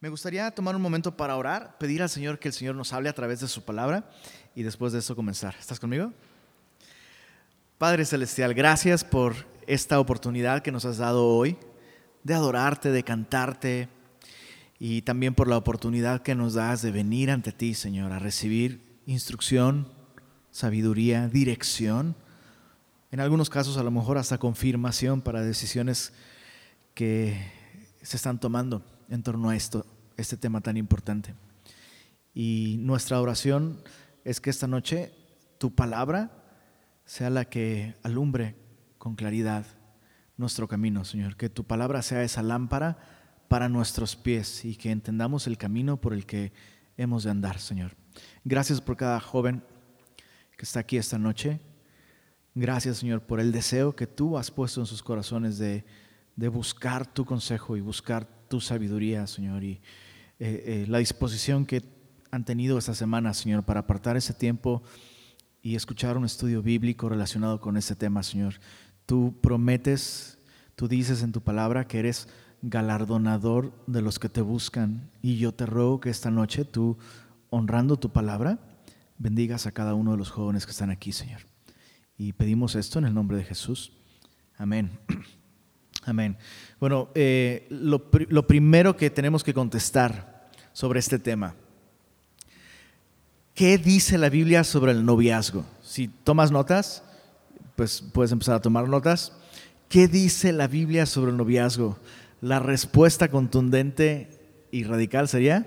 Me gustaría tomar un momento para orar, pedir al Señor que el Señor nos hable a través de su palabra y después de eso comenzar. ¿Estás conmigo? Padre Celestial, gracias por esta oportunidad que nos has dado hoy de adorarte, de cantarte y también por la oportunidad que nos das de venir ante ti, Señor, a recibir instrucción, sabiduría, dirección, en algunos casos a lo mejor hasta confirmación para decisiones que se están tomando en torno a esto, este tema tan importante. Y nuestra oración es que esta noche tu palabra sea la que alumbre con claridad nuestro camino, Señor. Que tu palabra sea esa lámpara para nuestros pies y que entendamos el camino por el que hemos de andar, Señor. Gracias por cada joven que está aquí esta noche. Gracias, Señor, por el deseo que tú has puesto en sus corazones de, de buscar tu consejo y buscar tu sabiduría, Señor, y eh, eh, la disposición que han tenido esta semana, Señor, para apartar ese tiempo y escuchar un estudio bíblico relacionado con este tema, Señor. Tú prometes, tú dices en tu palabra que eres galardonador de los que te buscan y yo te ruego que esta noche tú, honrando tu palabra, bendigas a cada uno de los jóvenes que están aquí, Señor. Y pedimos esto en el nombre de Jesús. Amén. Amén. Bueno, eh, lo, lo primero que tenemos que contestar sobre este tema, ¿qué dice la Biblia sobre el noviazgo? Si tomas notas, pues puedes empezar a tomar notas. ¿Qué dice la Biblia sobre el noviazgo? La respuesta contundente y radical sería,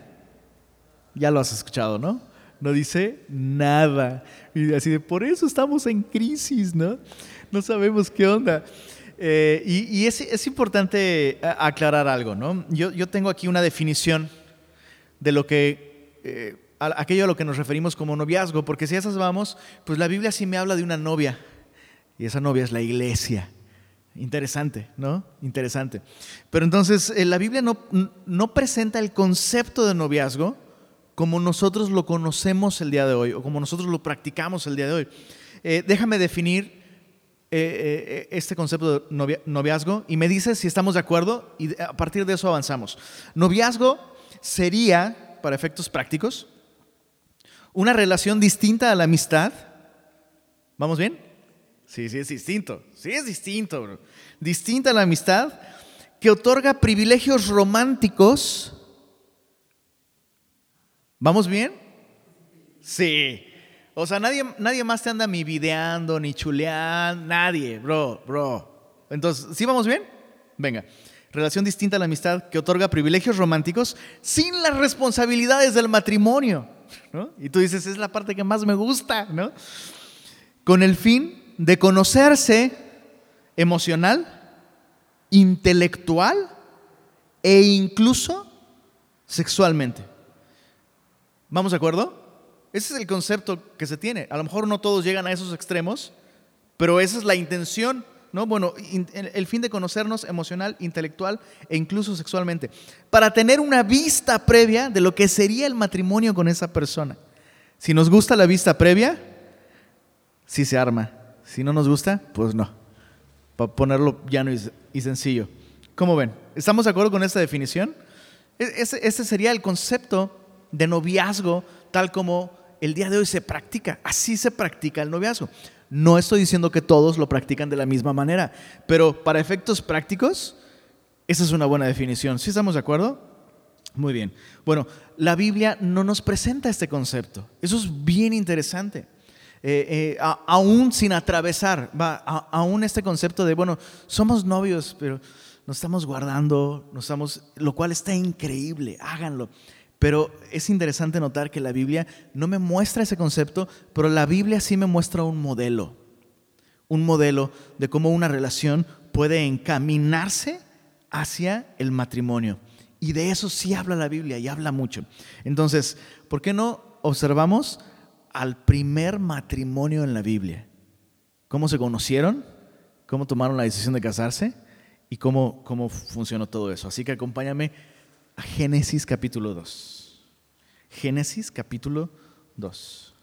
ya lo has escuchado, ¿no? No dice nada. Y así de, por eso estamos en crisis, ¿no? No sabemos qué onda. Eh, y, es, importante eh, aclarar algo, ¿no? Yo, tengo aquí una definición de lo que, eh, aquello a lo que nos referimos como noviazgo, porque si a esas vamos, pues la Biblia sí me habla de una novia, y esa novia es la iglesia. Interesante, ¿no? Interesante. Pero entonces, la Biblia no, no presenta el concepto de noviazgo como nosotros lo conocemos el día de hoy, o como nosotros lo practicamos el día de hoy. déjame definir eh, eh, este concepto de noviazgo y me dices si estamos de acuerdo y a partir de eso avanzamos. Noviazgo sería, para efectos prácticos, una relación distinta a la amistad. ¿Vamos bien? Sí, sí es distinto. Sí es distinto, Distinta a la amistad que otorga privilegios románticos. ¿Vamos bien? Sí. O sea, nadie, nadie más te anda mi videando, ni chuleando, nadie, bro, bro. Entonces, ¿sí vamos bien? Venga. Relación distinta a la amistad que otorga privilegios románticos sin las responsabilidades del matrimonio. ¿no? Y tú dices, es la parte que más me gusta, ¿no? Con el fin de conocerse emocional, intelectual e incluso sexualmente. ¿Vamos de acuerdo? Ese es el concepto que se tiene. A lo mejor no todos llegan a esos extremos, pero esa es la intención, ¿no? Bueno, el fin de conocernos emocional, intelectual e incluso sexualmente, para tener una vista previa de lo que sería el matrimonio con esa persona. Si nos gusta la vista previa, sí se arma. Si no nos gusta, pues no. Para ponerlo llano y sencillo. ¿Cómo ven? ¿Estamos de acuerdo con esta definición? E-, ese, ese sería el concepto de noviazgo tal como el día de hoy se practica. Así se practica el noviazgo. No estoy diciendo que todos lo practican de la misma manera, pero para efectos prácticos, esa es una buena definición. ¿Sí estamos de acuerdo? Muy bien. Bueno, la Biblia no nos presenta este concepto. Eso es bien interesante. Eh, eh, aún sin atravesar, va, aún este concepto de, bueno, somos novios, pero nos estamos guardando, nos estamos, lo cual está increíble, háganlo. Pero es interesante notar que la Biblia no me muestra ese concepto, pero la Biblia sí me muestra un modelo. Un modelo de cómo una relación puede encaminarse hacia el matrimonio. Y de eso sí habla la Biblia y habla mucho. Entonces, ¿por qué no observamos al primer matrimonio en la Biblia? ¿Cómo se conocieron? ¿Cómo tomaron la decisión de casarse? ¿Y cómo, cómo funcionó todo eso? Así que acompáñame Génesis capítulo 2. Génesis capítulo 2.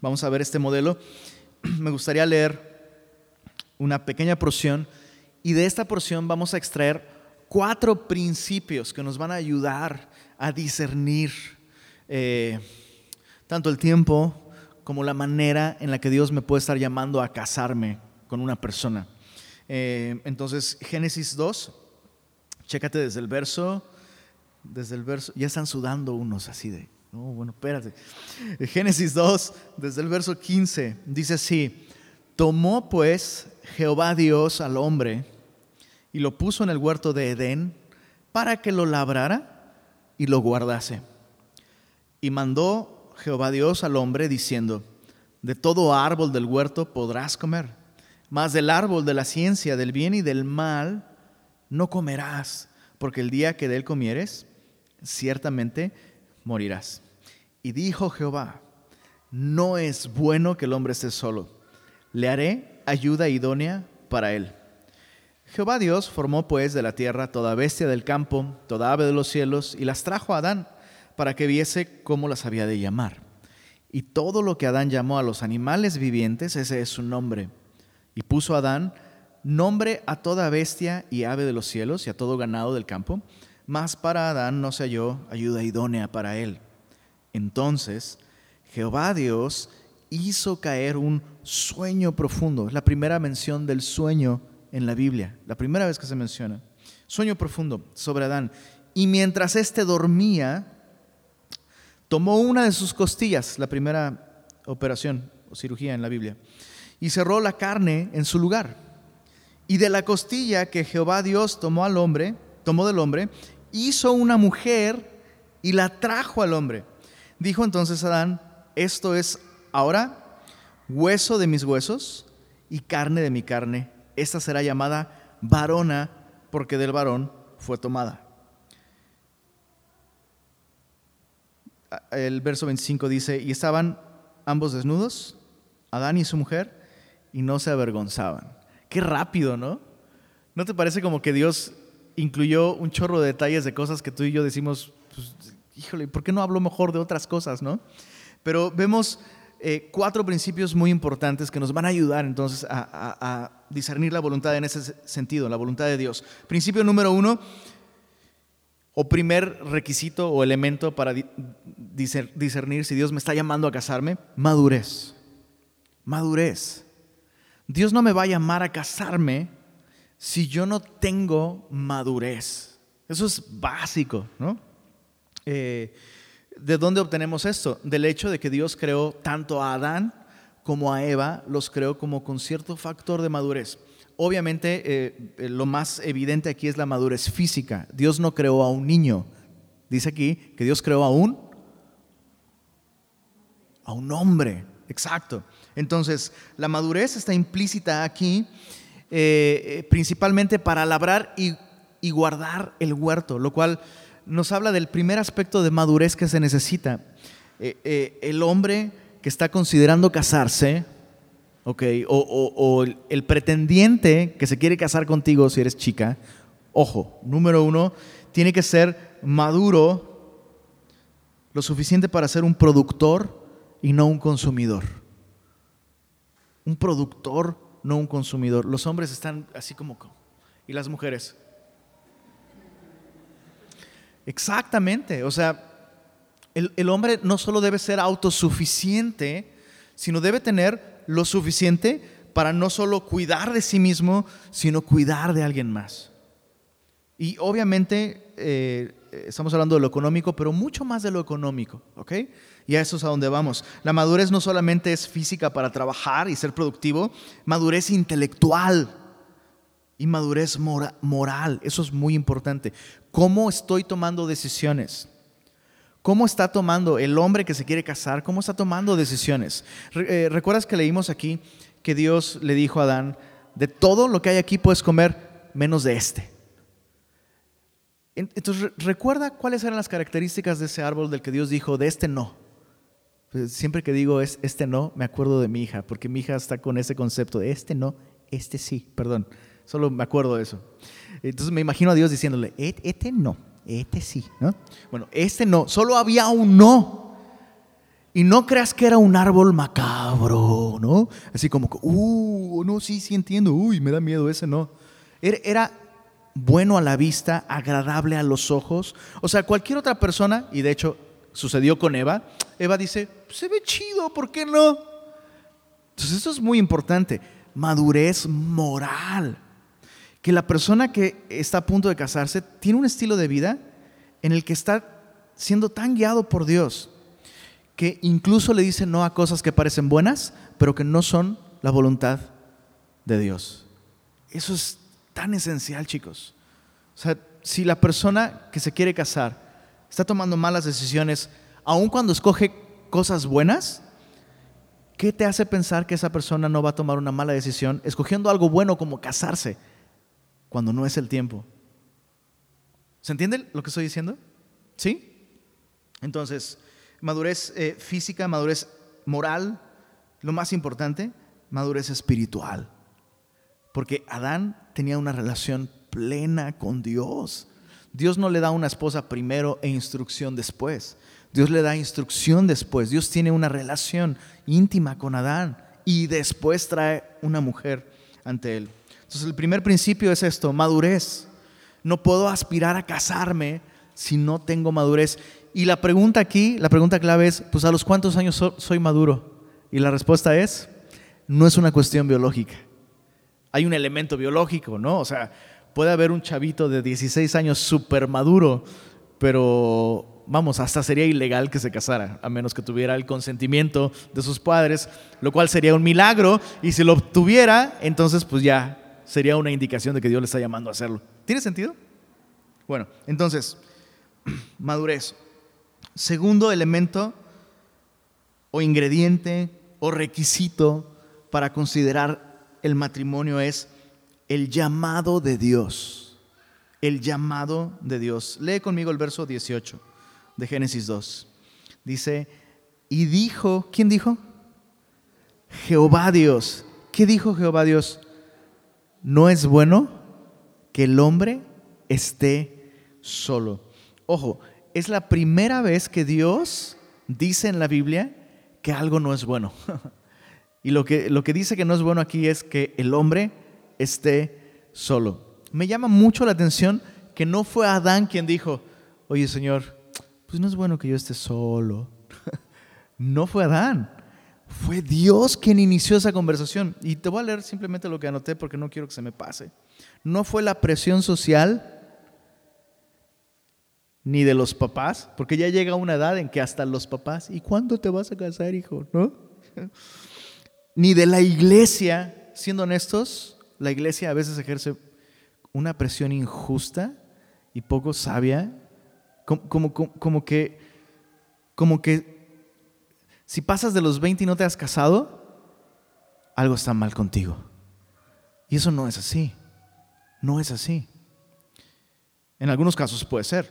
Vamos a ver este modelo. Me gustaría leer una pequeña porción y de esta porción vamos a extraer cuatro principios que nos van a ayudar a discernir eh, tanto el tiempo como la manera en la que Dios me puede estar llamando a casarme con una persona. Eh, entonces, Génesis 2, chécate desde el verso, desde el verso, ya están sudando unos así de, no, bueno, espérate. Génesis 2, desde el verso 15, dice así, tomó pues Jehová Dios al hombre y lo puso en el huerto de Edén para que lo labrara y lo guardase. Y mandó Jehová Dios al hombre diciendo, de todo árbol del huerto podrás comer, mas del árbol de la ciencia del bien y del mal no comerás, porque el día que de él comieres, ciertamente morirás. Y dijo Jehová, no es bueno que el hombre esté solo, le haré ayuda idónea para él. Jehová Dios formó pues de la tierra toda bestia del campo, toda ave de los cielos, y las trajo a Adán para que viese cómo las había de llamar. Y todo lo que Adán llamó a los animales vivientes, ese es su nombre. Y puso Adán nombre a toda bestia y ave de los cielos y a todo ganado del campo, mas para Adán no se halló ayuda idónea para él. Entonces Jehová Dios hizo caer un sueño profundo. Es la primera mención del sueño en la Biblia, la primera vez que se menciona. Sueño profundo sobre Adán. Y mientras éste dormía, tomó una de sus costillas, la primera operación o cirugía en la Biblia, y cerró la carne en su lugar. Y de la costilla que Jehová Dios tomó al hombre, tomó del hombre, hizo una mujer y la trajo al hombre. Dijo entonces Adán, esto es ahora hueso de mis huesos y carne de mi carne esta será llamada varona porque del varón fue tomada. El verso 25 dice, y estaban ambos desnudos, Adán y su mujer, y no se avergonzaban. Qué rápido, ¿no? ¿No te parece como que Dios incluyó un chorro de detalles de cosas que tú y yo decimos, pues, híjole, ¿por qué no hablo mejor de otras cosas, no? Pero vemos eh, cuatro principios muy importantes que nos van a ayudar entonces a, discernir la voluntad en ese sentido, la voluntad de Dios. Principio número uno, o primer requisito o elemento para discernir si Dios me está llamando a casarme, madurez. Madurez. Dios no me va a llamar a casarme si yo no tengo madurez. Eso es básico, ¿no? Eh, ¿De dónde obtenemos esto? Del hecho de que Dios creó tanto a Adán como a Eva, los creó como con cierto factor de madurez. Obviamente, eh, eh, lo más evidente aquí es la madurez física. Dios no creó a un niño. Dice aquí que Dios creó a un, a un hombre. Exacto. Entonces, la madurez está implícita aquí, eh, principalmente para labrar y, y guardar el huerto, lo cual nos habla del primer aspecto de madurez que se necesita. Eh, eh, el hombre que está considerando casarse, okay, o, el pretendiente que se quiere casar contigo si eres chica, ojo, número uno, tiene que ser maduro lo suficiente para ser un productor y no un consumidor. Un productor, no un consumidor. Los hombres están así como... ¿Y las mujeres? Exactamente, o sea, el, hombre no solo debe ser autosuficiente, sino debe tener lo suficiente para no solo cuidar de sí mismo, sino cuidar de alguien más. Y obviamente eh, estamos hablando de lo económico, pero mucho más de lo económico, ¿ok? Y a eso es a donde vamos. La madurez no solamente es física para trabajar y ser productivo, madurez intelectual y madurez moral. Eso es muy importante. ¿Cómo estoy tomando decisiones? ¿Cómo está tomando el hombre que se quiere casar? ¿Cómo está tomando decisiones? Eh, ¿Recuerdas que leímos aquí que Dios le dijo a Adán, de todo lo que hay aquí puedes comer menos de este? Entonces, ¿recuerda cuáles eran las características de ese árbol del que Dios dijo, de este no? Pues, siempre que digo es, este no, me acuerdo de mi hija, porque mi hija está con ese concepto de este no, este sí, perdón. Solo me acuerdo de eso. Entonces me imagino a Dios diciéndole, e-, este no, este sí, ¿no? Bueno, este no, solo había un no. Y no creas que era un árbol macabro, ¿no? Así como, uh, no, sí, sí entiendo, uy, me da miedo ese no. Era, bueno a la vista, agradable a los ojos. O sea, cualquier otra persona, y de hecho sucedió con Eva, Eva dice, se ve chido, ¿por qué no? Entonces esto es muy importante, madurez moral. Que la persona que está a punto de casarse tiene un estilo de vida en el que está siendo tan guiado por Dios que incluso le dice no a cosas que parecen buenas, pero que no son la voluntad de Dios. Eso es tan esencial, chicos. O sea, si la persona que se quiere casar está tomando malas decisiones, aun cuando escoge cosas buenas, ¿qué te hace pensar que esa persona no va a tomar una mala decisión escogiendo algo bueno como casarse cuando no es el tiempo? ¿Se entiende lo que estoy diciendo? ¿Sí? Entonces, madurez eh, física, madurez moral, lo más importante, madurez espiritual. Porque Adán tenía una relación plena con Dios. Dios no le da una esposa primero e instrucción después. Dios le da instrucción después. Dios tiene una relación íntima con Adán y después trae una mujer ante él. Entonces el primer principio es esto, madurez. No puedo aspirar a casarme si no tengo madurez. Y la pregunta aquí, la pregunta clave es, pues a los cuántos años soy maduro? Y la respuesta es, no es una cuestión biológica. Hay un elemento biológico, ¿no? O sea, puede haber un chavito de 16 años súper maduro, pero vamos, hasta sería ilegal que se casara, a menos que tuviera el consentimiento de sus padres, lo cual sería un milagro, y si lo tuviera, entonces pues ya sería una indicación de que Dios le está llamando a hacerlo. ¿Tiene sentido? Bueno, entonces, madurez. Segundo elemento o ingrediente o requisito para considerar el matrimonio es el llamado de Dios. El llamado de Dios. Lee conmigo el verso 18 de Génesis 2. Dice, y dijo, ¿quién dijo? Jehová Dios. ¿Qué dijo Jehová Dios? No es bueno que el hombre esté solo. Ojo, es la primera vez que Dios dice en la Biblia que algo no es bueno. y lo que, lo que dice que no es bueno aquí es que el hombre esté solo. Me llama mucho la atención que no fue Adán quien dijo, oye Señor, pues no es bueno que yo esté solo. no fue Adán, fue Dios quien inició esa conversación. Y te voy a leer simplemente lo que anoté porque no quiero que se me pase. No fue la presión social ni de los papás, porque ya llega una edad en que hasta los papás, ¿y cuándo te vas a casar, hijo? ¿No? ni de la iglesia, siendo honestos, la iglesia a veces ejerce una presión injusta y poco sabia, como, que, como que si pasas de los 20 y no te has casado, algo está mal contigo. Y eso no es así, no es así. En algunos casos puede ser,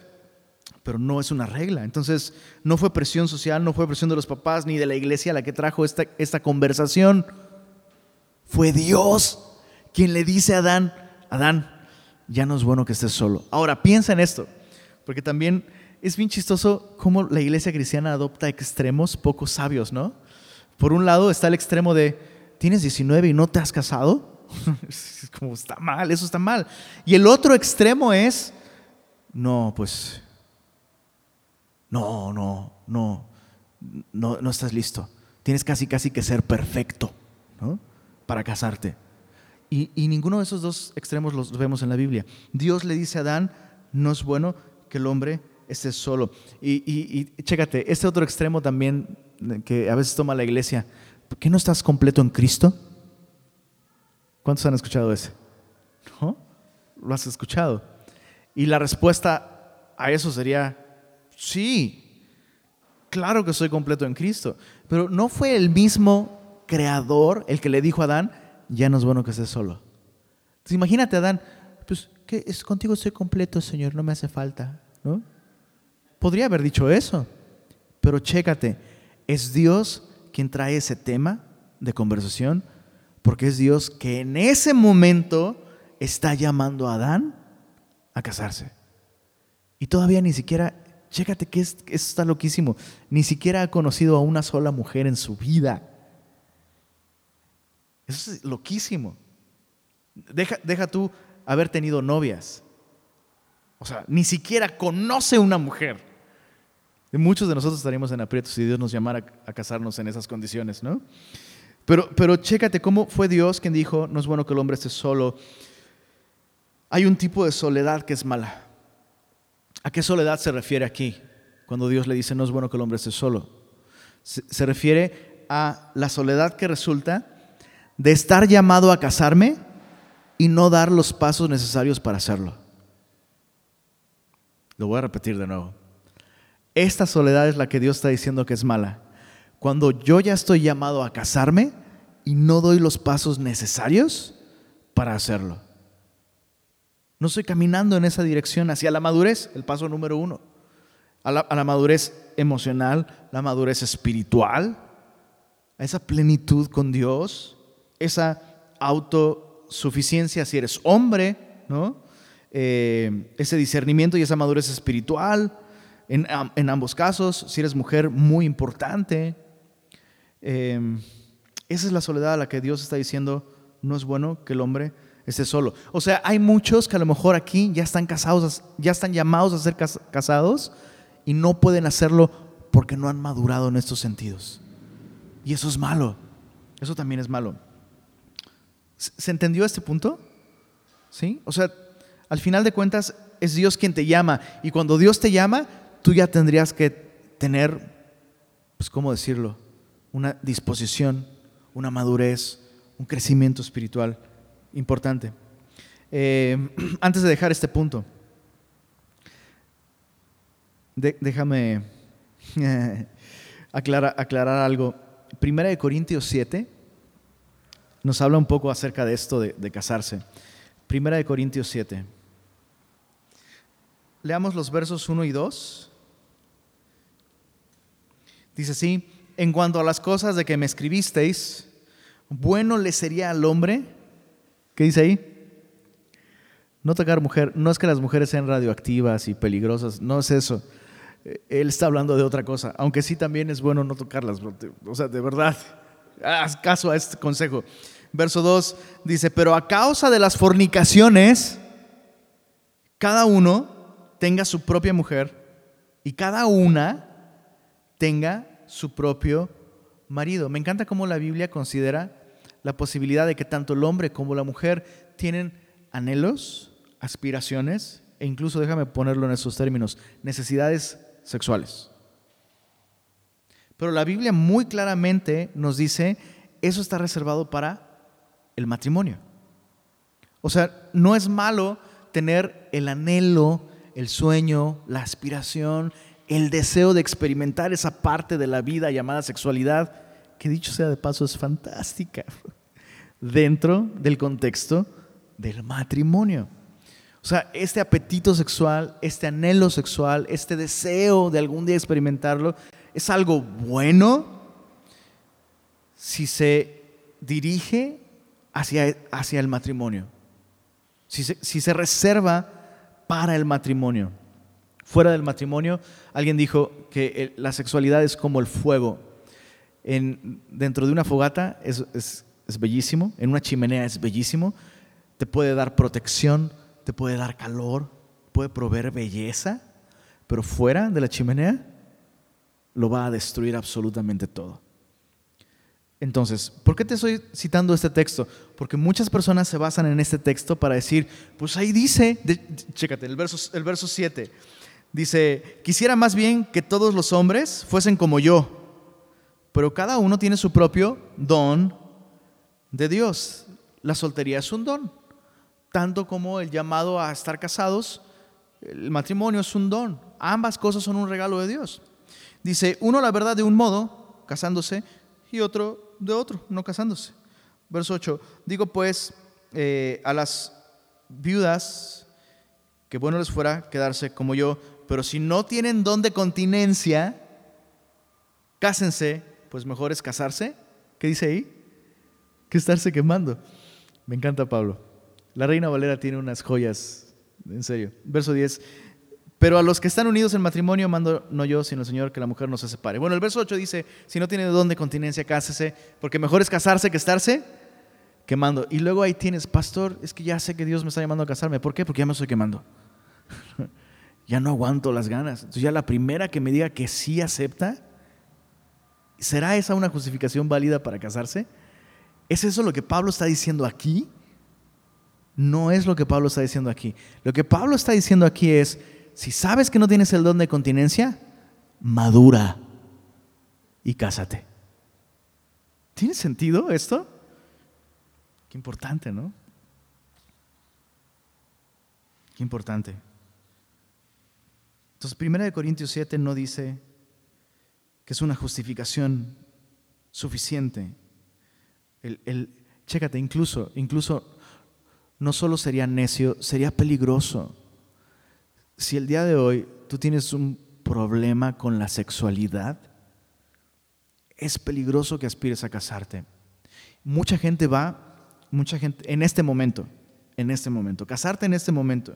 pero no es una regla. Entonces, no fue presión social, no fue presión de los papás ni de la iglesia la que trajo esta, esta conversación. Fue Dios quien le dice a Adán, Adán, ya no es bueno que estés solo. Ahora, piensa en esto, porque también es bien chistoso cómo la iglesia cristiana adopta extremos poco sabios, ¿no? Por un lado está el extremo de, tienes 19 y no te has casado. es como, está mal, eso está mal. Y el otro extremo es, no, pues, no, no, no, no, no estás listo. Tienes casi, casi que ser perfecto, ¿no? Para casarte. Y, ninguno de esos dos extremos los vemos en la Biblia. Dios le dice a Adán, no es bueno que el hombre esté solo. Y, y, chécate, este otro extremo también que a veces toma la iglesia, ¿por qué no estás completo en Cristo? ¿Cuántos han escuchado ese? ¿No? ¿Lo has escuchado? Y la respuesta a eso sería, sí, claro que soy completo en Cristo. Pero no fue el mismo creador el que le dijo a Adán, ya no es bueno que estés solo. Entonces, imagínate, Adán, pues que es contigo estoy completo, Señor, no me hace falta, ¿no? Podría haber dicho eso, pero chécate, es Dios quien trae ese tema de conversación, porque es Dios que en ese momento está llamando a Adán a casarse. Y todavía ni siquiera, chécate que eso está loquísimo, ni siquiera ha conocido a una sola mujer en su vida. Eso es loquísimo. Deja, deja tú haber tenido novias. O sea, ni siquiera conoce una mujer. Muchos de nosotros estaríamos en aprietos si Dios nos llamara a casarnos en esas condiciones, ¿no? Pero, pero chécate cómo fue Dios quien dijo, no es bueno que el hombre esté solo. Hay un tipo de soledad que es mala. ¿A qué soledad se refiere aquí? Cuando Dios le dice, no es bueno que el hombre esté solo. Se refiere a la soledad que resulta de estar llamado a casarme y no dar los pasos necesarios para hacerlo. Lo voy a repetir de nuevo. Esta soledad es la que Dios está diciendo que es mala. Cuando yo ya estoy llamado a casarme y no doy los pasos necesarios para hacerlo. No estoy caminando en esa dirección hacia la madurez, el paso número uno. A la, a la madurez emocional, la madurez espiritual, a esa plenitud con Dios, esa autosuficiencia si eres hombre, ¿no? Eh, ese discernimiento y esa madurez espiritual. En, en, ambos casos, si eres mujer, muy importante. Eh, esa es la soledad a la que Dios está diciendo, no es bueno que el hombre esté solo. O sea, hay muchos que a lo mejor aquí ya están casados, ya están llamados a ser casados y no pueden hacerlo porque no han madurado en estos sentidos. Y eso es malo. Eso también es malo. ¿Se entendió este punto? ¿Sí? O sea, al final de cuentas es Dios quien te llama y cuando Dios te llama, tú ya tendrías que tener, pues, ¿cómo decirlo? Una disposición, una madurez, un crecimiento espiritual importante. Eh, antes de dejar este punto, déjame aclarar, aclarar algo. Primera de Corintios 7 nos habla un poco acerca de esto de, casarse. Primera de Corintios 7. Leamos los versos 1 y 2. Dice así, en cuanto a las cosas de que me escribisteis, bueno le sería al hombre, ¿qué dice ahí? No tocar mujer, no es que las mujeres sean radioactivas y peligrosas, no es eso. Él está hablando de otra cosa, aunque sí también es bueno no tocarlas, o sea, de verdad, haz caso a este consejo. Verso 2 dice, pero a causa de las fornicaciones, cada uno tenga su propia mujer y cada una tenga su propio marido. Me encanta cómo la Biblia considera la posibilidad de que tanto el hombre como la mujer tienen anhelos, aspiraciones e incluso, déjame ponerlo en esos términos, necesidades sexuales. Pero la Biblia muy claramente nos dice, eso está reservado para el matrimonio. O sea, no es malo tener el anhelo, el sueño, la aspiración, el deseo de experimentar esa parte de la vida llamada sexualidad, que dicho sea de paso es fantástica, dentro del contexto del matrimonio. O sea, este apetito sexual, este anhelo sexual, este deseo de algún día experimentarlo, es algo bueno si se dirige hacia, hacia el matrimonio, si se, si se reserva para el matrimonio. Fuera del matrimonio, alguien dijo que la sexualidad es como el fuego. En, dentro de una fogata es, es, es bellísimo, en una chimenea es bellísimo, te puede dar protección, te puede dar calor, puede proveer belleza, pero fuera de la chimenea lo va a destruir absolutamente todo. Entonces, ¿por qué te estoy citando este texto? Porque muchas personas se basan en este texto para decir, pues ahí dice, chécate, el verso, el verso 7, dice, quisiera más bien que todos los hombres fuesen como yo, pero cada uno tiene su propio don de Dios. La soltería es un don tanto como el llamado a estar casados, el matrimonio es un don. Ambas cosas son un regalo de Dios. Dice, uno la verdad de un modo, casándose, y otro de otro, no casándose. Verso 8, digo pues eh, a las viudas que bueno les fuera quedarse como yo, pero si no tienen don de continencia, cásense, pues mejor es casarse. ¿Qué dice ahí? Que estarse quemando. Me encanta Pablo. La Reina Valera tiene unas joyas, en serio. Verso 10. Pero a los que están unidos en matrimonio mando no yo, sino el Señor, que la mujer no se separe. Bueno, el verso 8 dice, si no tiene don de continencia, cásese, porque mejor es casarse que estarse quemando. Y luego ahí tienes, pastor, es que ya sé que Dios me está llamando a casarme. ¿Por qué? Porque ya me estoy quemando. ya no aguanto las ganas. Entonces ya la primera que me diga que sí acepta, ¿será esa una justificación válida para casarse? ¿Es eso lo que Pablo está diciendo aquí? No es lo que Pablo está diciendo aquí. Lo que Pablo está diciendo aquí es, si sabes que no tienes el don de continencia, madura y cásate. ¿Tiene sentido esto? Qué importante, ¿no? Qué importante. Entonces, 1 Corintios 7 no dice que es una justificación suficiente. El, el, chécate, incluso, incluso no solo sería necio, sería peligroso. Si el día de hoy tú tienes un problema con la sexualidad, es peligroso que aspires a casarte. Mucha gente va, mucha gente, en este momento, en este momento, casarte en este momento,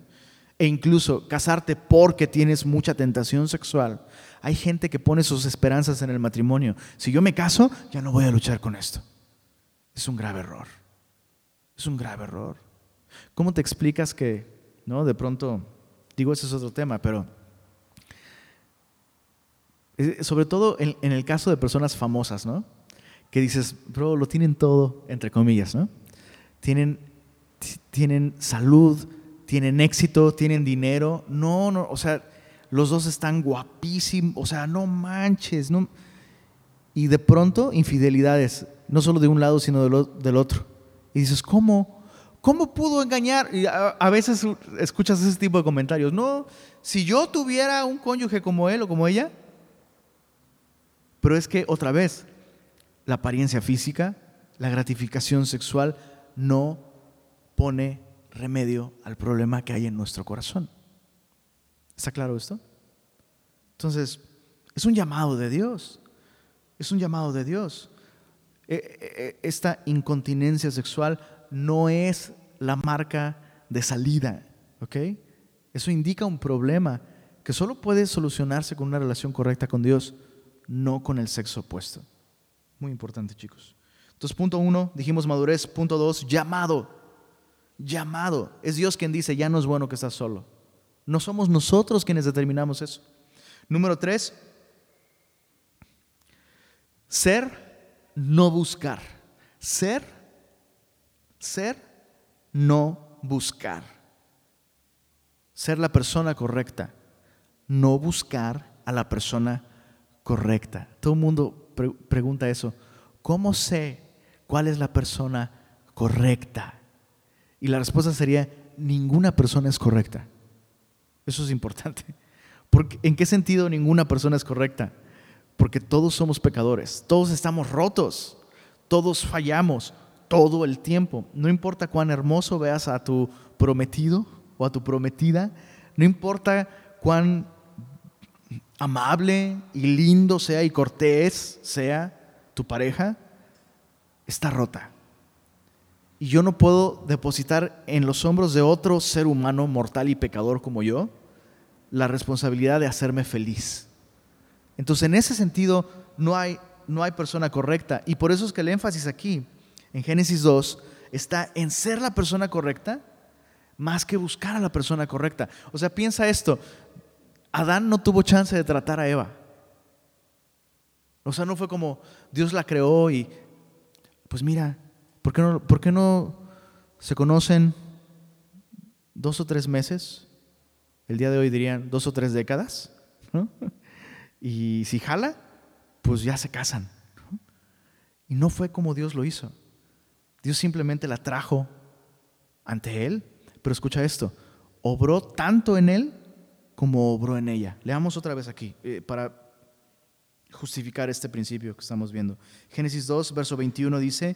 e incluso casarte porque tienes mucha tentación sexual. Hay gente que pone sus esperanzas en el matrimonio. Si yo me caso, ya no voy a luchar con esto. Es un grave error. Es un grave error. ¿Cómo te explicas que, no? De pronto, digo, ese es otro tema, pero sobre todo en, el caso de personas famosas, ¿no? Que dices, bro, lo tienen todo, entre comillas, ¿no? Tienen, tienen salud, tienen éxito, tienen dinero. No, no, o sea, los dos están guapísimos, o sea, no manches, no. Y de pronto, infidelidades, no solo de un lado, sino del, otro. Y dices, ¿cómo? ¿Cómo pudo engañar? Y a, veces escuchas ese tipo de comentarios. No, si yo tuviera un cónyuge como él o como ella, pero es que otra vez, la apariencia física, la gratificación sexual no pone remedio al problema que hay en nuestro corazón. ¿Está claro esto? Entonces, es un llamado de Dios. Es un llamado de Dios. E, e, e, esta incontinencia sexual no es la marca de salida, ¿ok? Eso indica un problema que solo puede solucionarse con una relación correcta con Dios no con el sexo opuesto. Muy importante, chicos. Entonces, punto uno, dijimos madurez. Punto dos, llamado. Llamado. Es Dios quien dice, ya no es bueno que estás solo. No somos nosotros quienes determinamos eso. Número tres, ser, no buscar. Ser, ser, no buscar. Ser la persona correcta. No buscar a la persona correcta. Todo el mundo pregunta eso. ¿Cómo sé cuál es la persona correcta? Y la respuesta sería, ninguna persona es correcta. Eso es importante. Porque, ¿En qué sentido ninguna persona es correcta? Porque todos somos pecadores, todos estamos rotos, todos fallamos todo el tiempo. No importa cuán hermoso veas a tu prometido o a tu prometida, no importa cuán amable y lindo sea y cortés sea tu pareja, está rota. Y yo no puedo depositar en los hombros de otro ser humano mortal y pecador como yo la responsabilidad de hacerme feliz. Entonces, en ese sentido, no hay, no hay persona correcta. Y por eso es que el énfasis aquí, en Génesis 2, está en ser la persona correcta más que buscar a la persona correcta. O sea, piensa esto, Adán no tuvo chance de tratar a Eva. O sea, no fue como Dios la creó y, pues mira, ¿por qué no, por qué no se conocen dos o tres meses? El día de hoy dirían dos o tres décadas. Y si jala, pues ya se casan. Y no fue como Dios lo hizo. Dios simplemente la trajo ante él. Pero escucha esto, obró tanto en él como obró en ella. Leamos otra vez aquí eh, para justificar este principio que estamos viendo. Génesis 2, verso 21 dice,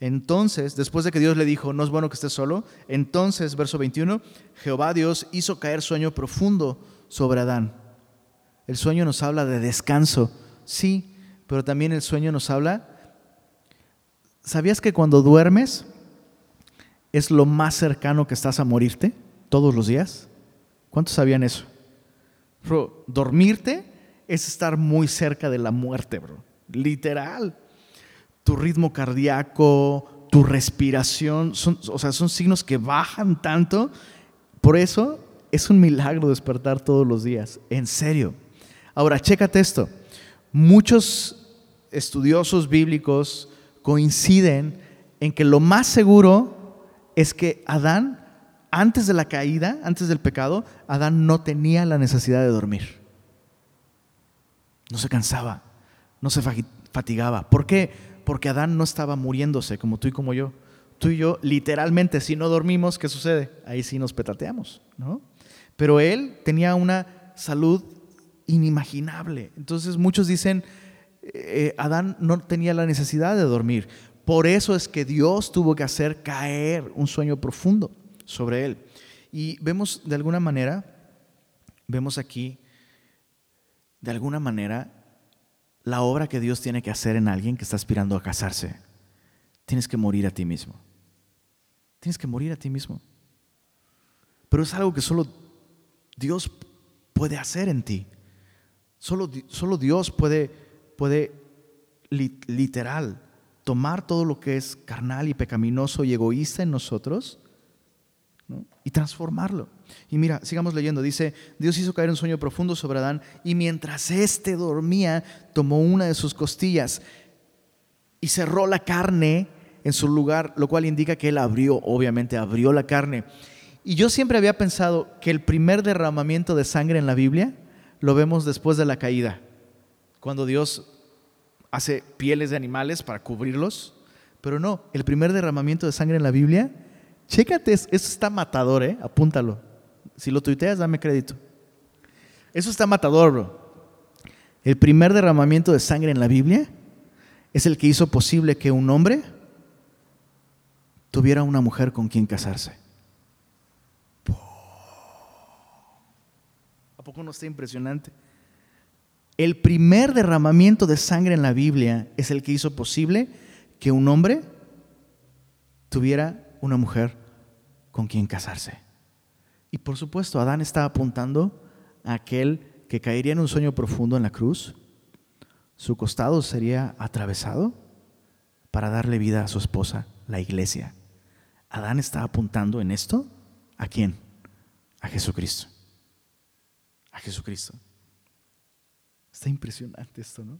entonces, después de que Dios le dijo, no es bueno que estés solo, entonces, verso 21, Jehová Dios hizo caer sueño profundo sobre Adán. El sueño nos habla de descanso, sí, pero también el sueño nos habla, ¿sabías que cuando duermes es lo más cercano que estás a morirte todos los días? ¿Cuántos sabían eso? Bro, dormirte es estar muy cerca de la muerte, bro. Literal. Tu ritmo cardíaco, tu respiración, o sea, son signos que bajan tanto. Por eso es un milagro despertar todos los días, en serio. Ahora, chécate esto. Muchos estudiosos bíblicos coinciden en que lo más seguro es que Adán, antes de la caída, antes del pecado, Adán no tenía la necesidad de dormir. No se cansaba, no se fatigaba. ¿Por qué? Porque Adán no estaba muriéndose como tú y como yo. Tú y yo, literalmente, si no dormimos, ¿qué sucede? Ahí sí nos petateamos, ¿no? Pero él tenía una salud inimaginable. Entonces muchos dicen, eh, Adán no tenía la necesidad de dormir. Por eso es que Dios tuvo que hacer caer un sueño profundo sobre él. Y vemos de alguna manera, vemos aquí, de alguna manera, la obra que Dios tiene que hacer en alguien que está aspirando a casarse. Tienes que morir a ti mismo. Tienes que morir a ti mismo. Pero es algo que solo Dios puede hacer en ti. Solo, solo Dios puede, puede literal tomar todo lo que es carnal y pecaminoso y egoísta en nosotros y transformarlo. Y mira, sigamos leyendo. Dice, Dios hizo caer un sueño profundo sobre Adán y mientras éste dormía, tomó una de sus costillas y cerró la carne en su lugar, lo cual indica que él abrió, obviamente abrió la carne. Y yo siempre había pensado que el primer derramamiento de sangre en la Biblia lo vemos después de la caída, cuando Dios hace pieles de animales para cubrirlos, pero no, el primer derramamiento de sangre en la Biblia, chécate, eso está matador, ¿eh? apúntalo. Si lo tuiteas, dame crédito. Eso está matador, bro. El primer derramamiento de sangre en la Biblia es el que hizo posible que un hombre tuviera una mujer con quien casarse. ¿A poco no está impresionante? El primer derramamiento de sangre en la Biblia es el que hizo posible que un hombre tuviera una mujer con quien casarse. Y por supuesto, Adán está apuntando a aquel que caería en un sueño profundo en la cruz. Su costado sería atravesado para darle vida a su esposa, la iglesia. Adán está apuntando en esto a quién? A Jesucristo. A Jesucristo. Está impresionante esto, ¿no?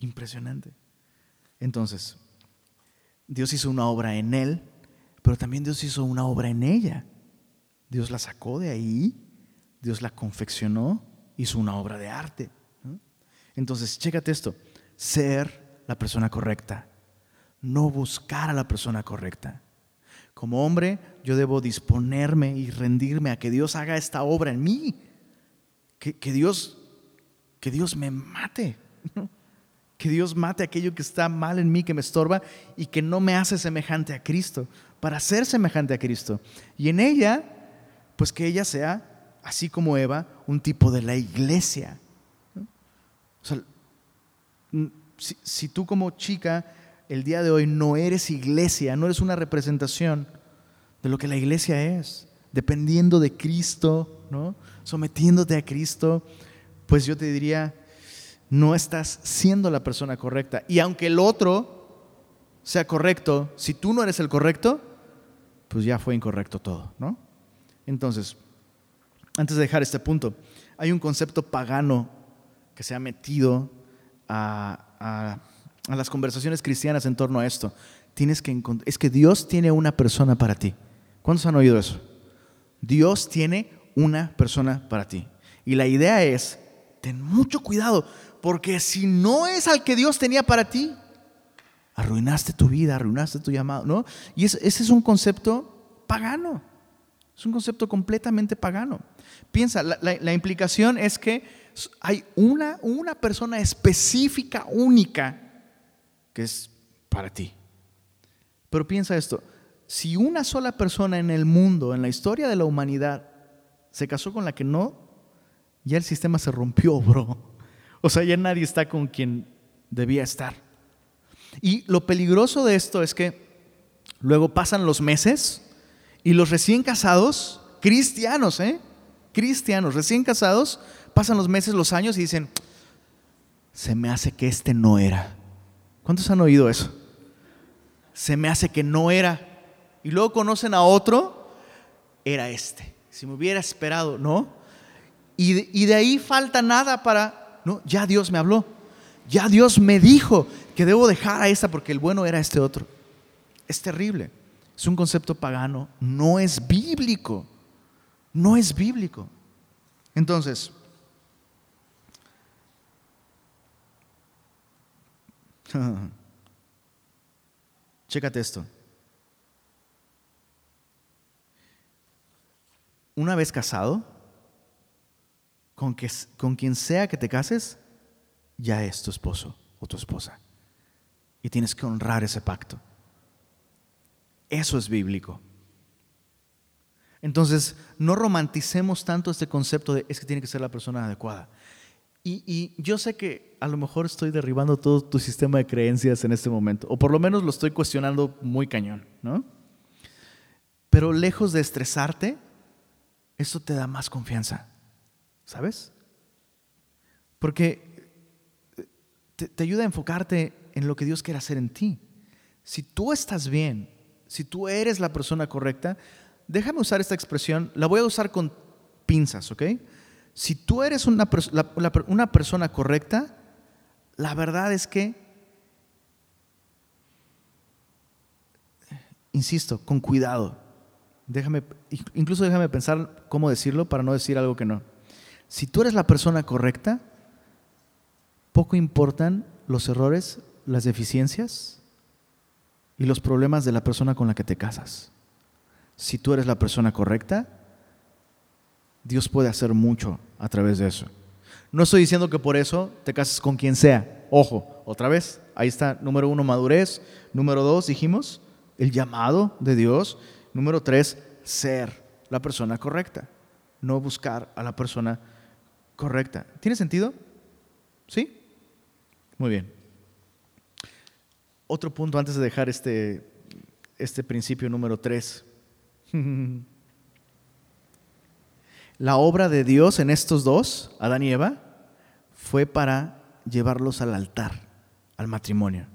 Impresionante. Entonces, Dios hizo una obra en él, pero también Dios hizo una obra en ella. Dios la sacó de ahí, Dios la confeccionó, hizo una obra de arte. Entonces, chécate esto, ser la persona correcta, no buscar a la persona correcta. Como hombre, yo debo disponerme y rendirme a que Dios haga esta obra en mí, que, que Dios que Dios me mate. Que Dios mate aquello que está mal en mí, que me estorba y que no me hace semejante a Cristo, para ser semejante a Cristo. Y en ella, pues que ella sea, así como Eva, un tipo de la iglesia. Si, si tú como chica el día de hoy no eres iglesia, no eres una representación de lo que la iglesia es, dependiendo de Cristo, ¿no? sometiéndote a Cristo, pues yo te diría, no estás siendo la persona correcta. Y aunque el otro sea correcto, si tú no eres el correcto, pues ya fue incorrecto todo, ¿no? Entonces, antes de dejar este punto, hay un concepto pagano que se ha metido a, las conversaciones cristianas en torno a esto. Tienes que es que Dios tiene una persona para ti. ¿Cuántos han oído eso? Dios tiene una persona para ti. Y la idea es ten mucho cuidado, porque si no es al que Dios tenía para ti, arruinaste tu vida, arruinaste tu llamado, ¿no? Y ese, es un concepto pagano, es un concepto completamente pagano. Piensa, la, implicación es que hay una, una persona específica, única, que es para ti. Pero piensa esto, si una sola persona en el mundo, en la historia de la humanidad, se casó con la que no ya el sistema se rompió, bro. O sea, ya nadie está con quien debía estar. Y lo peligroso de esto es que luego pasan los meses y los recién casados, cristianos, ¿eh? Cristianos, recién casados, pasan los meses, los años y dicen, se me hace que este no era. ¿Cuántos han oído eso? Se me hace que no era. Y luego conocen a otro, era este si me hubiera esperado, ¿no? Y de, y de ahí falta nada para, no, ya Dios me habló, ya Dios me dijo que debo dejar a esta porque el bueno era este otro. Es terrible. Es un concepto pagano, no es bíblico. No es bíblico. Entonces, chécate esto. Una vez casado, con, que, con quien sea que te cases, ya es tu esposo o tu esposa. Y tienes que honrar ese pacto. Eso es bíblico. Entonces, no romanticemos tanto este concepto de es que tiene que ser la persona adecuada. Y, yo sé que a lo mejor estoy derribando todo tu sistema de creencias en este momento, o por lo menos lo estoy cuestionando muy cañón, ¿no? Pero lejos de estresarte, eso te da más confianza, ¿sabes? Porque te, te ayuda a enfocarte en lo que Dios quiere hacer en ti. Si tú estás bien, si tú eres la persona correcta, déjame usar esta expresión, la voy a usar con pinzas, ¿ok? Si tú eres una persona correcta, la verdad es que, insisto, con cuidado. Déjame, incluso déjame pensar cómo decirlo para no decir algo que no. Si tú eres la persona correcta, poco importan los errores, las deficiencias y los problemas de la persona con la que te casas. Si tú eres la persona correcta, Dios puede hacer mucho a través de eso. No estoy diciendo que por eso te cases con quien sea. Ojo, otra vez, ahí está, número uno, madurez. Número dos, dijimos, el llamado de Dios. Número tres, ser la persona correcta. No buscar a la persona correcta. ¿Tiene sentido? ¿Sí? Muy bien. Otro punto antes de dejar este, este principio número tres. La obra de Dios en estos dos, Adán y Eva, fue para llevarlos al altar, al matrimonio.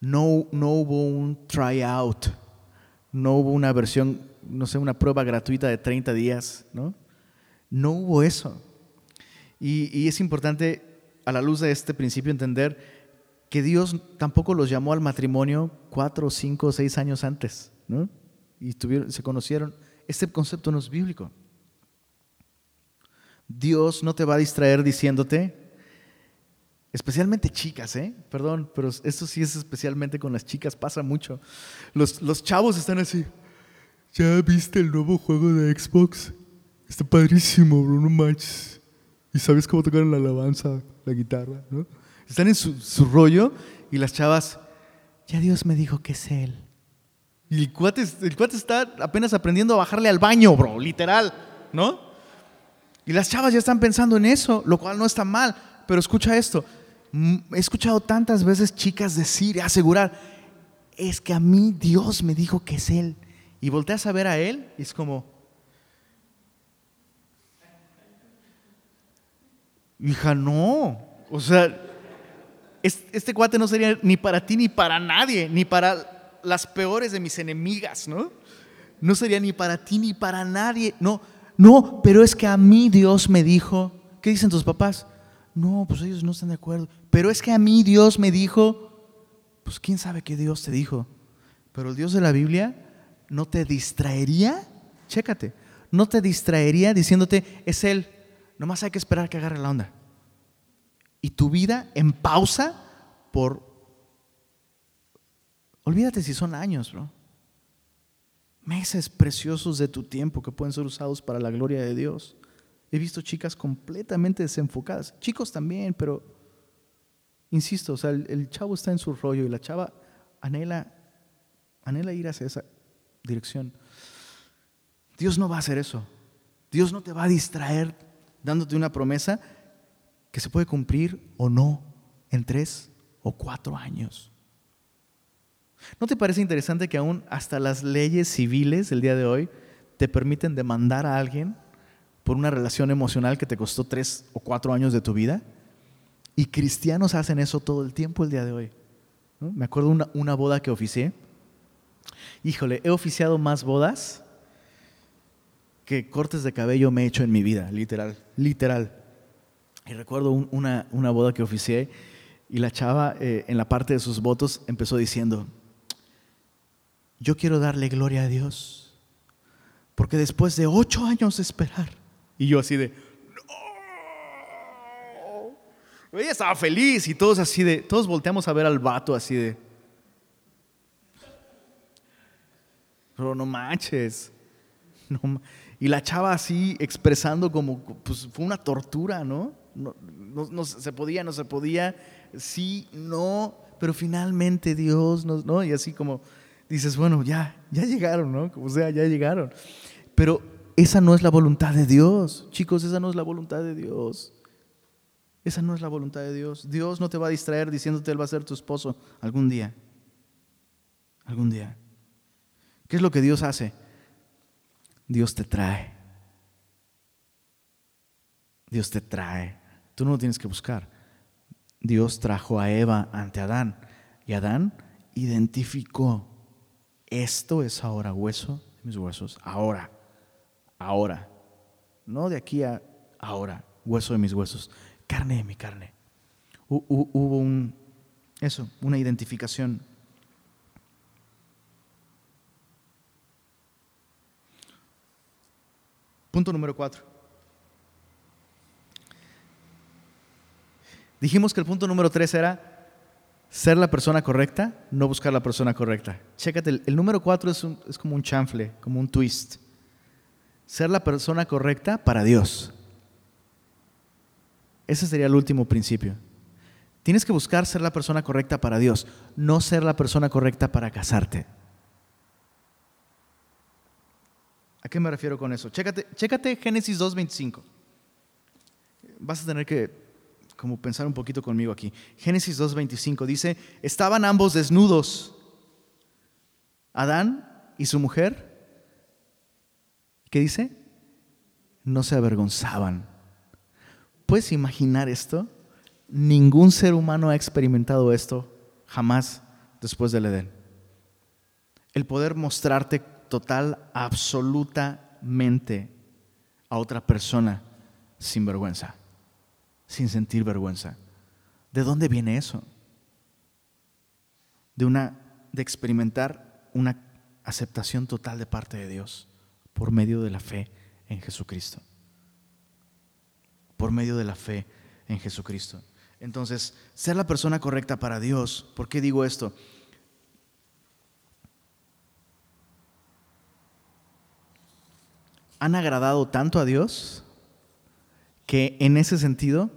No, no hubo un tryout, no hubo una versión, no sé, una prueba gratuita de 30 días, ¿no? No hubo eso. Y, es importante, a la luz de este principio, entender que Dios tampoco los llamó al matrimonio cuatro, cinco, seis años antes, ¿no? Y se conocieron este concepto no es bíblico. Dios no te va a distraer diciéndote, especialmente chicas, ¿eh? Perdón, pero esto sí es especialmente con las chicas, pasa mucho. Los, los chavos están así, ¿ya viste el nuevo juego de Xbox? Está padrísimo, bro, no manches. Y sabes cómo tocar la alabanza, la guitarra, ¿no? Están en su, su rollo y las chavas, ya Dios me dijo que es Él. Y el cuate, el cuate está apenas aprendiendo a bajarle al baño, bro, literal, ¿no? Y las chavas ya están pensando en eso, lo cual no está mal. Pero escucha esto, mm, he escuchado tantas veces chicas decir y asegurar, es que a mí Dios me dijo que es Él. Y volteas a ver a Él y es como, hija, no. O sea, este cuate no sería ni para ti ni para nadie, ni para las peores de mis enemigas, ¿no? No sería ni para ti ni para nadie. No, no, pero es que a mí Dios me dijo, ¿qué dicen tus papás? No, pues ellos no están de acuerdo. Pero es que a mí Dios me dijo, pues quién sabe qué Dios te dijo. Pero el Dios de la Biblia no te distraería, chécate, no te distraería diciéndote, es Él, nomás hay que esperar que agarre la onda. Y tu vida en pausa por Olvídate si son años, bro. Meses preciosos de tu tiempo que pueden ser usados para la gloria de Dios. He visto chicas completamente desenfocadas, chicos también, pero insisto, o sea, el, chavo está en su rollo y la chava anhela, anhela ir hacia esa dirección. Dios no va a hacer eso. Dios no te va a distraer dándote una promesa que se puede cumplir o no en tres o cuatro años. ¿No te parece interesante que aún hasta las leyes civiles del día de hoy te permiten demandar a alguien por una relación emocional que te costó tres o cuatro años de tu vida? Y cristianos hacen eso todo el tiempo el día de hoy. Me acuerdo una, una boda que oficié. Híjole, he oficiado más bodas que cortes de cabello me he hecho en mi vida, literal, literal. Y recuerdo una, una, boda que oficié y la chava eh, en la parte de sus votos empezó diciendo, yo quiero darle gloria a Dios, porque después de ocho años de esperar, y yo así de, no. Ella estaba feliz y todos así de, todos volteamos a ver al vato así de, pero no manches. Y la chava así expresando como, pues fue una tortura, ¿no? No, no, se podía, no se podía, sí, no, pero finalmente Dios, ¿no? Y así como dices, bueno, ya, ya llegaron, ¿no? Como sea, ya llegaron. Pero esa no es la voluntad de Dios, chicos, esa no es la voluntad de Dios. Esa no es la voluntad de Dios. Dios no te va a distraer diciéndote Él va a ser tu esposo algún día. Algún día. ¿Qué es lo que Dios hace? Dios te trae. Dios te trae. Tú no lo tienes que buscar. Dios trajo a Eva ante Adán y Adán identificó, esto es ahora hueso de mis huesos, ahora, ahora, no de aquí a ahora, hueso de mis huesos, carne de mi carne. Hubo un, eso, una identificación. Punto número cuatro. Dijimos que el punto número tres era ser la persona correcta, no buscar la persona correcta. Chécate, el, número cuatro es, es como un chanfle, como un twist. Ser la persona correcta para Dios. Ese sería el último principio. Tienes que buscar ser la persona correcta para Dios, no ser la persona correcta para casarte. ¿A qué me refiero con eso? Chécate, chécate Génesis 2.25. Vas a tener que como pensar un poquito conmigo aquí. Génesis 2.25 dice, estaban ambos desnudos, Adán y su mujer. ¿Qué dice? No se avergonzaban. ¿Puedes imaginar esto? Ningún ser humano ha experimentado esto jamás después del Edén. El poder mostrarte total, absolutamente a otra persona sin vergüenza, sin sentir vergüenza. ¿De dónde viene eso? De una de experimentar una aceptación total de parte de Dios por medio de la fe en Jesucristo. Por medio de la fe en Jesucristo. Entonces, ser la persona correcta para Dios, ¿por qué digo esto? Han agradado tanto a Dios que en ese sentido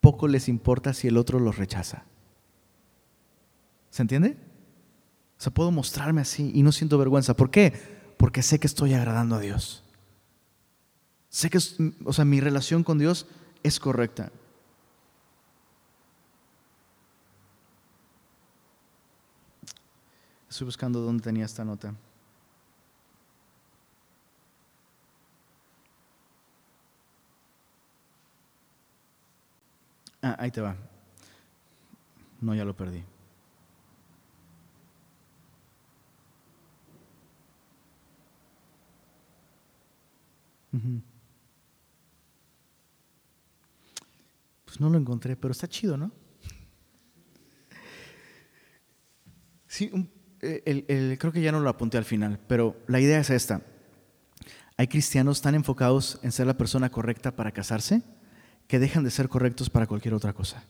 poco les importa si el otro los rechaza. ¿Se entiende? O sea, puedo mostrarme así y no siento vergüenza. ¿Por qué? Porque sé que estoy agradando a Dios. Sé que, o sea, mi relación con Dios es correcta. Estoy buscando dónde tenía esta nota. Ah, ahí te va. No, ya lo perdí. Pues no lo encontré, pero está chido, ¿no? Sí, el, creo que ya no lo apunté al final, pero la idea es esta. Hay cristianos tan enfocados en ser la persona correcta para casarse que dejan de ser correctos para cualquier otra cosa.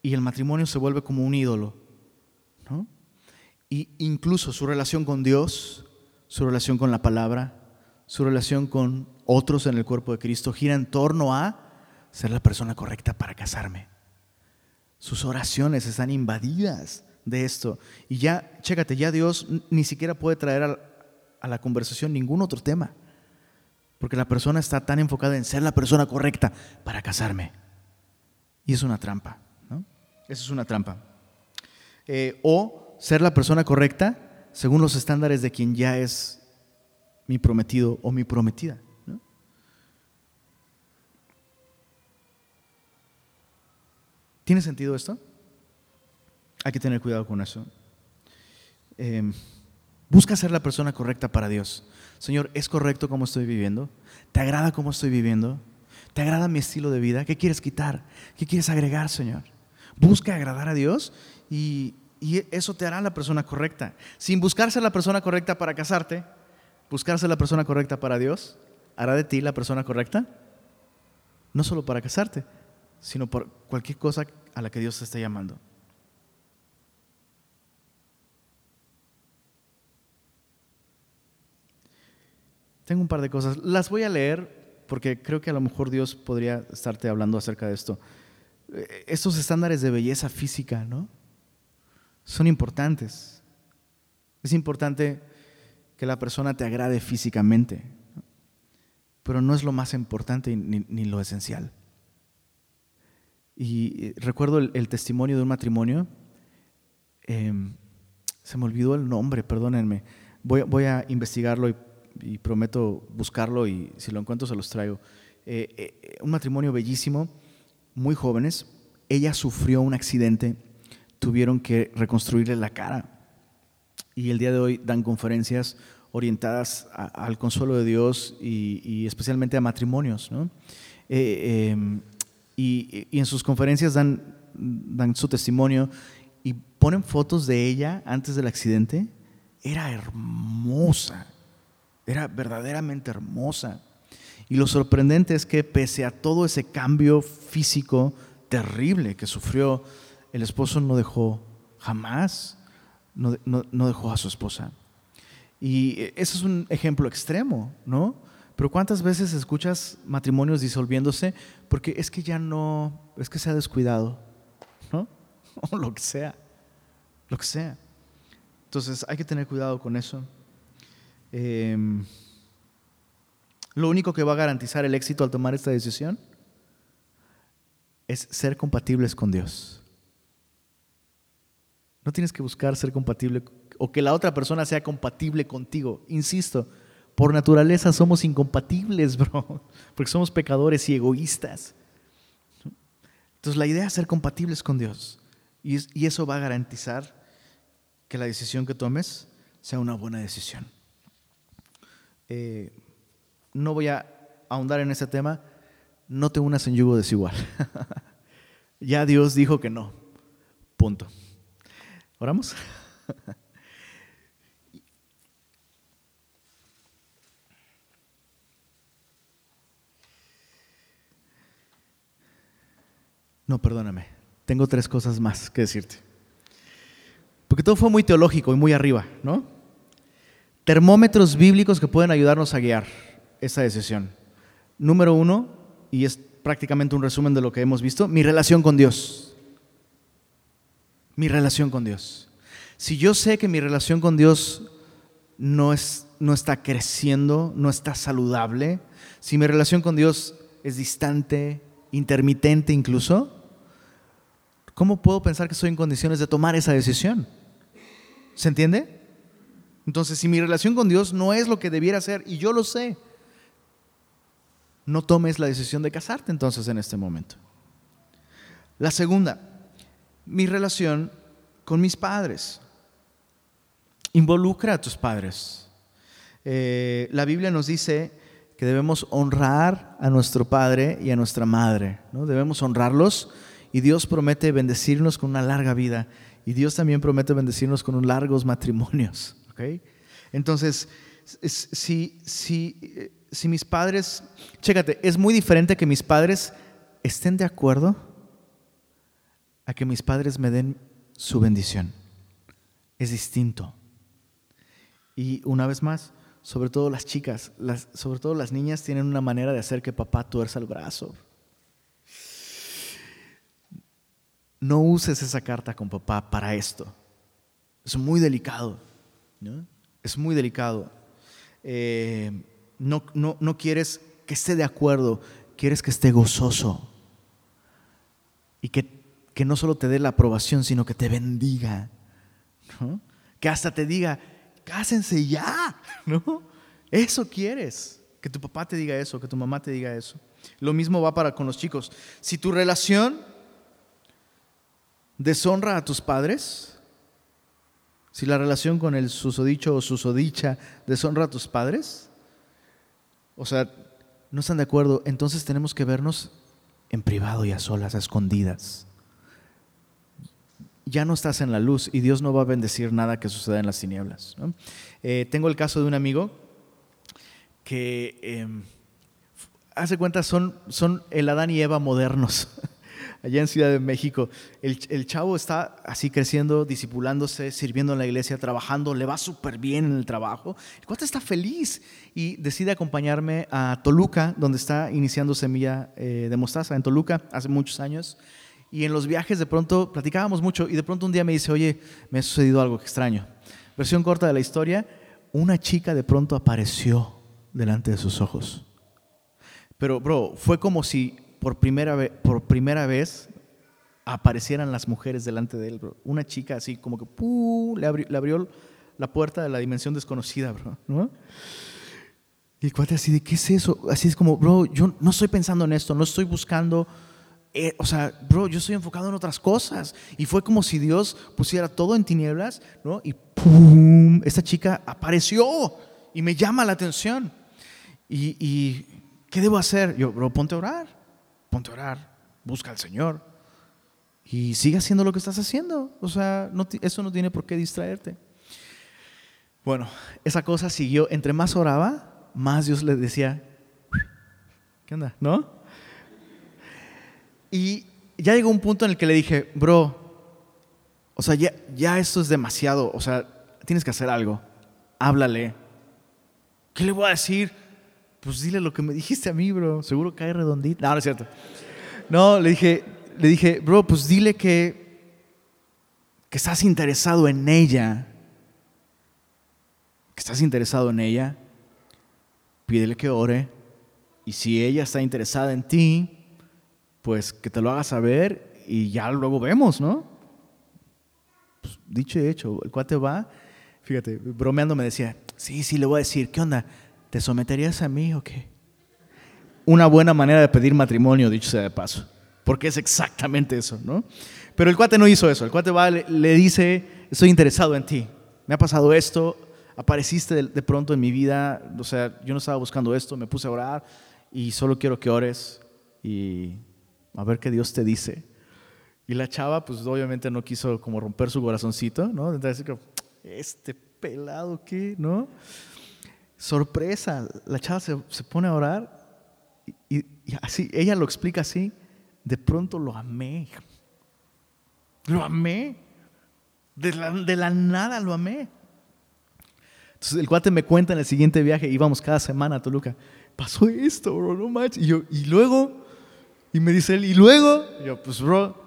Y el matrimonio se vuelve como un ídolo. Y incluso su relación con Dios, su relación con la palabra, su relación con otros en el cuerpo de Cristo gira en torno a ser la persona correcta para casarme. Sus oraciones están invadidas de esto. Y ya, chécate, ya Dios ni siquiera puede traer a, a la conversación ningún otro tema. Porque la persona está tan enfocada en ser la persona correcta para casarme. Y es una trampa, ¿no? Eso es una trampa. Eh, o ser la persona correcta según los estándares de quien ya es mi prometido o mi prometida. ¿Tiene sentido esto? Hay que tener cuidado con eso. Eh, Busca ser la persona correcta para Dios. Señor, ¿es correcto cómo estoy viviendo? ¿Te agrada cómo estoy viviendo? ¿Te agrada mi estilo de vida? ¿Qué quieres quitar? ¿Qué quieres agregar, Señor? Busca agradar a Dios y, eso te hará la persona correcta. Sin buscar ser la persona correcta para casarte, buscar ser la persona correcta para Dios, hará de ti la persona correcta. No solo para casarte, sino por cualquier cosa a la que Dios te esté llamando. Tengo un par de cosas. Las voy a leer porque creo que a lo mejor Dios podría estarte hablando acerca de esto. Eh, estos estándares de belleza física, ¿no? Son importantes. Es importante que la persona te agrade físicamente, pero no es lo más importante ni, lo esencial. Y eh, recuerdo el, testimonio de un matrimonio, em, se me olvidó el nombre, perdónenme, voy, voy a investigarlo y y prometo buscarlo y si lo encuentro se los traigo. Eh, eh, un matrimonio bellísimo, muy jóvenes. Ella sufrió un accidente, tuvieron que reconstruirle la cara y el día de hoy dan conferencias orientadas al consuelo de Dios y, especialmente a matrimonios. Eh, em, y, y, en sus conferencias dan, dan su testimonio y ponen fotos de ella antes del accidente. Era hermosa era verdaderamente hermosa. Y lo sorprendente es que pese a todo ese cambio físico terrible que sufrió, el esposo no dejó jamás, no, dejó a su esposa. Y ese es un ejemplo extremo, ¿no? Pero ¿cuántas veces escuchas matrimonios disolviéndose porque es que ya no, es que se ha descuidado, ¿no? O lo que sea, lo que sea. Entonces hay que tener cuidado con eso. Em, lo único que va a garantizar el éxito al tomar esta decisión es ser compatibles con Dios. No tienes que buscar ser compatible o que la otra persona sea compatible contigo. Insisto, por naturaleza somos incompatibles, bro, porque somos pecadores y egoístas. Entonces la idea es ser compatibles con Dios y eso va a garantizar que la decisión que tomes sea una buena decisión. Eh, no voy a ahondar en ese tema, no te unas en yugo desigual. ya Dios dijo que no. Punto. ¿Oramos? No, perdóname. Tengo tres cosas más que decirte. Porque todo fue muy teológico y muy arriba, ¿no? Termómetros bíblicos que pueden ayudarnos a guiar esa decisión. Número uno, y es prácticamente un resumen de lo que hemos visto, mi relación con Dios. Mi relación con Dios. Si yo sé que mi relación con Dios no, es, no está creciendo, no está saludable, si mi relación con Dios es distante, intermitente incluso, ¿cómo puedo pensar que estoy en condiciones de tomar esa decisión? ¿Se entiende? Entonces, si mi relación con Dios no es lo que debiera ser, y yo lo sé, no tomes la decisión de casarte entonces en este momento. La segunda, mi relación con mis padres. Involucra a tus padres. Eh, la Biblia nos dice que debemos honrar a nuestro padre y a nuestra madre. ¿no? Debemos honrarlos y Dios promete bendecirnos con una larga vida y Dios también promete bendecirnos con largos matrimonios. Entonces, si, si, si mis padres, chécate, es muy diferente que mis padres estén de acuerdo a que mis padres me den su bendición. Es distinto. Y una vez más, sobre todo las chicas, sobre todo las niñas tienen una manera de hacer que papá tuerza el brazo. No uses esa carta con papá para esto. Es muy delicado. Es muy delicado. Eh, no, no, quieres que esté de acuerdo, quieres que esté gozoso. Y que, que no solo te dé la aprobación, sino que te bendiga. Que hasta te diga, cásense ya. ¿no? Eso quieres. Que tu papá te diga eso, que tu mamá te diga eso. Lo mismo va para con los chicos. Si tu relación deshonra a tus padres, Si la relación con el susodicho o susodicha deshonra a tus padres, o sea, no están de acuerdo, entonces tenemos que vernos en privado y a solas, a escondidas. Ya no estás en la luz y Dios no va a bendecir nada que suceda en las tinieblas. Eh, tengo el caso de un amigo que, em, hace cuenta, son, son el Adán y Eva modernos. allá en Ciudad de México. El, chavo está así creciendo, disipulándose, sirviendo en la iglesia, trabajando, le va súper bien en el trabajo. El está feliz y decide acompañarme a Toluca, donde está iniciando Semilla eh, de Mostaza, en Toluca, hace muchos años. Y en los viajes de pronto platicábamos mucho y de pronto un día me dice, oye, me ha sucedido algo extraño. Versión corta de la historia, una chica de pronto apareció delante de sus ojos. Pero, bro, fue como si por primera, vez, por primera vez aparecieran las mujeres delante de él, bro. Una chica así como que le, abrió, la puerta de la dimensión desconocida, bro. ¿no? Y el cuate así de, ¿qué es eso? Así es como, bro, yo no estoy pensando en esto, no estoy buscando, eh, o sea, bro, yo estoy enfocado en otras cosas. Y fue como si Dios pusiera todo en tinieblas, ¿no? Y ¡pum! Esta chica apareció y me llama la atención. Y, y ¿qué debo hacer? Yo, bro, ponte a orar ponte a orar, busca al Señor y sigue haciendo lo que estás haciendo. O sea, eso no tiene por qué distraerte. Bueno, esa cosa siguió. Entre más oraba, más Dios le decía, ¿qué onda? ¿No? Y ya llegó un punto en el que le dije, bro, o sea, ya, esto es demasiado. O sea, tienes que hacer algo. Háblale. ¿Qué le voy a decir? Pues dile lo que me dijiste a mí, bro. Seguro cae redondito. No, no es cierto. No, le dije, le dije, bro, pues dile que, que estás interesado en ella. Que estás interesado en ella. Pídele que ore. Y si ella está interesada en ti, pues que te lo haga saber y ya luego vemos, ¿no? Pues, dicho y hecho, el cuate va, fíjate, bromeando me decía, sí, sí, le voy a decir, ¿qué onda? ¿Te someterías a mí o qué? Una buena manera de pedir matrimonio, dicho sea de paso, porque es exactamente eso, ¿no? Pero el cuate no hizo eso, el cuate le, dice, estoy interesado en ti, me ha pasado esto, apareciste de, pronto en mi vida, o sea, yo no estaba buscando esto, me puse a orar y solo quiero que ores y a ver qué Dios te dice. Y la chava, pues obviamente no quiso como romper su corazoncito, ¿no? Entonces, este pelado, ¿qué? ¿No? Sorpresa, la chava se, pone a orar y, así, ella lo explica así, de pronto lo amé. Lo amé. De la, nada lo amé. Entonces el cuate me cuenta en el siguiente viaje, íbamos cada semana a Toluca, pasó esto, bro, no manches. Y yo, y luego, y me dice él, y luego, yo, pues bro,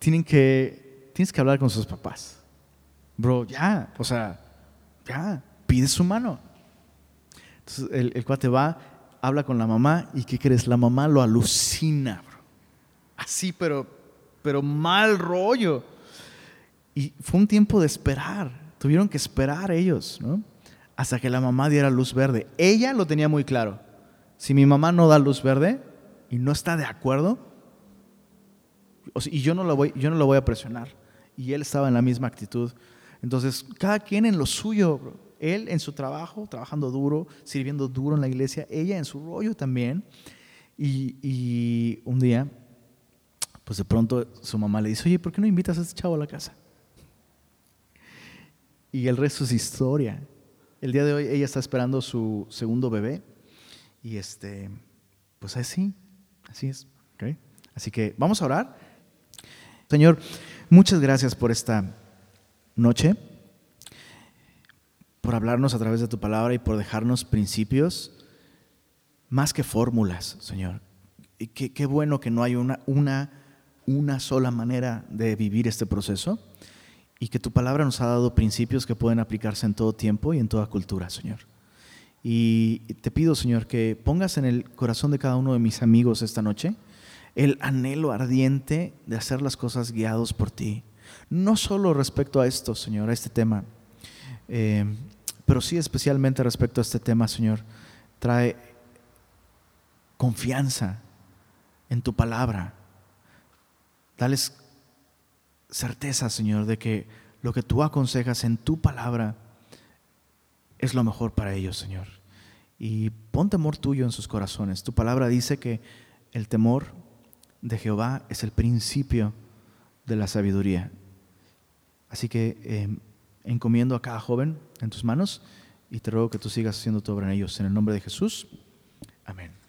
tienen que, tienes que hablar con sus papás. Bro, ya, o sea, ya, pide su mano. Entonces el, cuate va, habla con la mamá y ¿qué crees? La mamá lo alucina, bro. Así, pero, pero mal rollo. Y fue un tiempo de esperar. Tuvieron que esperar ellos, ¿no? Hasta que la mamá diera luz verde. Ella lo tenía muy claro. Si mi mamá no da luz verde y no está de acuerdo, y yo no lo voy, yo no lo voy a presionar. Y él estaba en la misma actitud. Entonces, cada quien en lo suyo, bro. Él en su trabajo, trabajando duro, sirviendo duro en la iglesia, ella en su rollo también. Y, un día, pues de pronto su mamá le dice, oye, ¿por qué no invitas a este chavo a la casa? Y el resto es historia. El día de hoy ella está esperando su segundo bebé y este, pues así, así es. Así que vamos a orar. Señor, muchas gracias por esta noche por hablarnos a través de tu palabra y por dejarnos principios más que fórmulas, Señor. Y qué, bueno que no hay una, una, una sola manera de vivir este proceso y que tu palabra nos ha dado principios que pueden aplicarse en todo tiempo y en toda cultura, Señor. Y te pido, Señor, que pongas en el corazón de cada uno de mis amigos esta noche el anhelo ardiente de hacer las cosas guiados por ti. No solo respecto a esto, Señor, a este tema, eh, pero sí especialmente respecto a este tema, Señor, trae confianza en tu palabra. Dales certeza, Señor, de que lo que tú aconsejas en tu palabra es lo mejor para ellos, Señor. Y pon temor tuyo en sus corazones. Tu palabra dice que el temor de Jehová es el principio de la sabiduría. Así que eh, encomiendo a cada joven en tus manos y te ruego que tú sigas haciendo tu obra en ellos. En el nombre de Jesús. Amén.